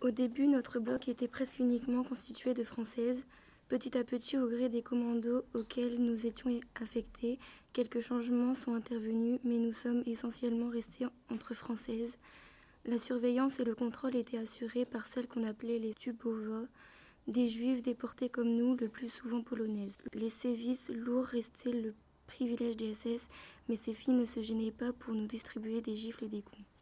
Au début, notre bloc était presque uniquement constitué de Françaises. Petit à petit, au gré des commandos auxquels nous étions affectés, quelques changements sont intervenus, mais nous sommes essentiellement restés entre Françaises. La surveillance et le contrôle étaient assurés par celles qu'on appelait les Tubova, des juifs déportés comme nous, le plus souvent polonaises. Les sévices lourds restaient le privilège des SS, mais ces filles ne se gênaient pas pour nous distribuer des gifles et des coups.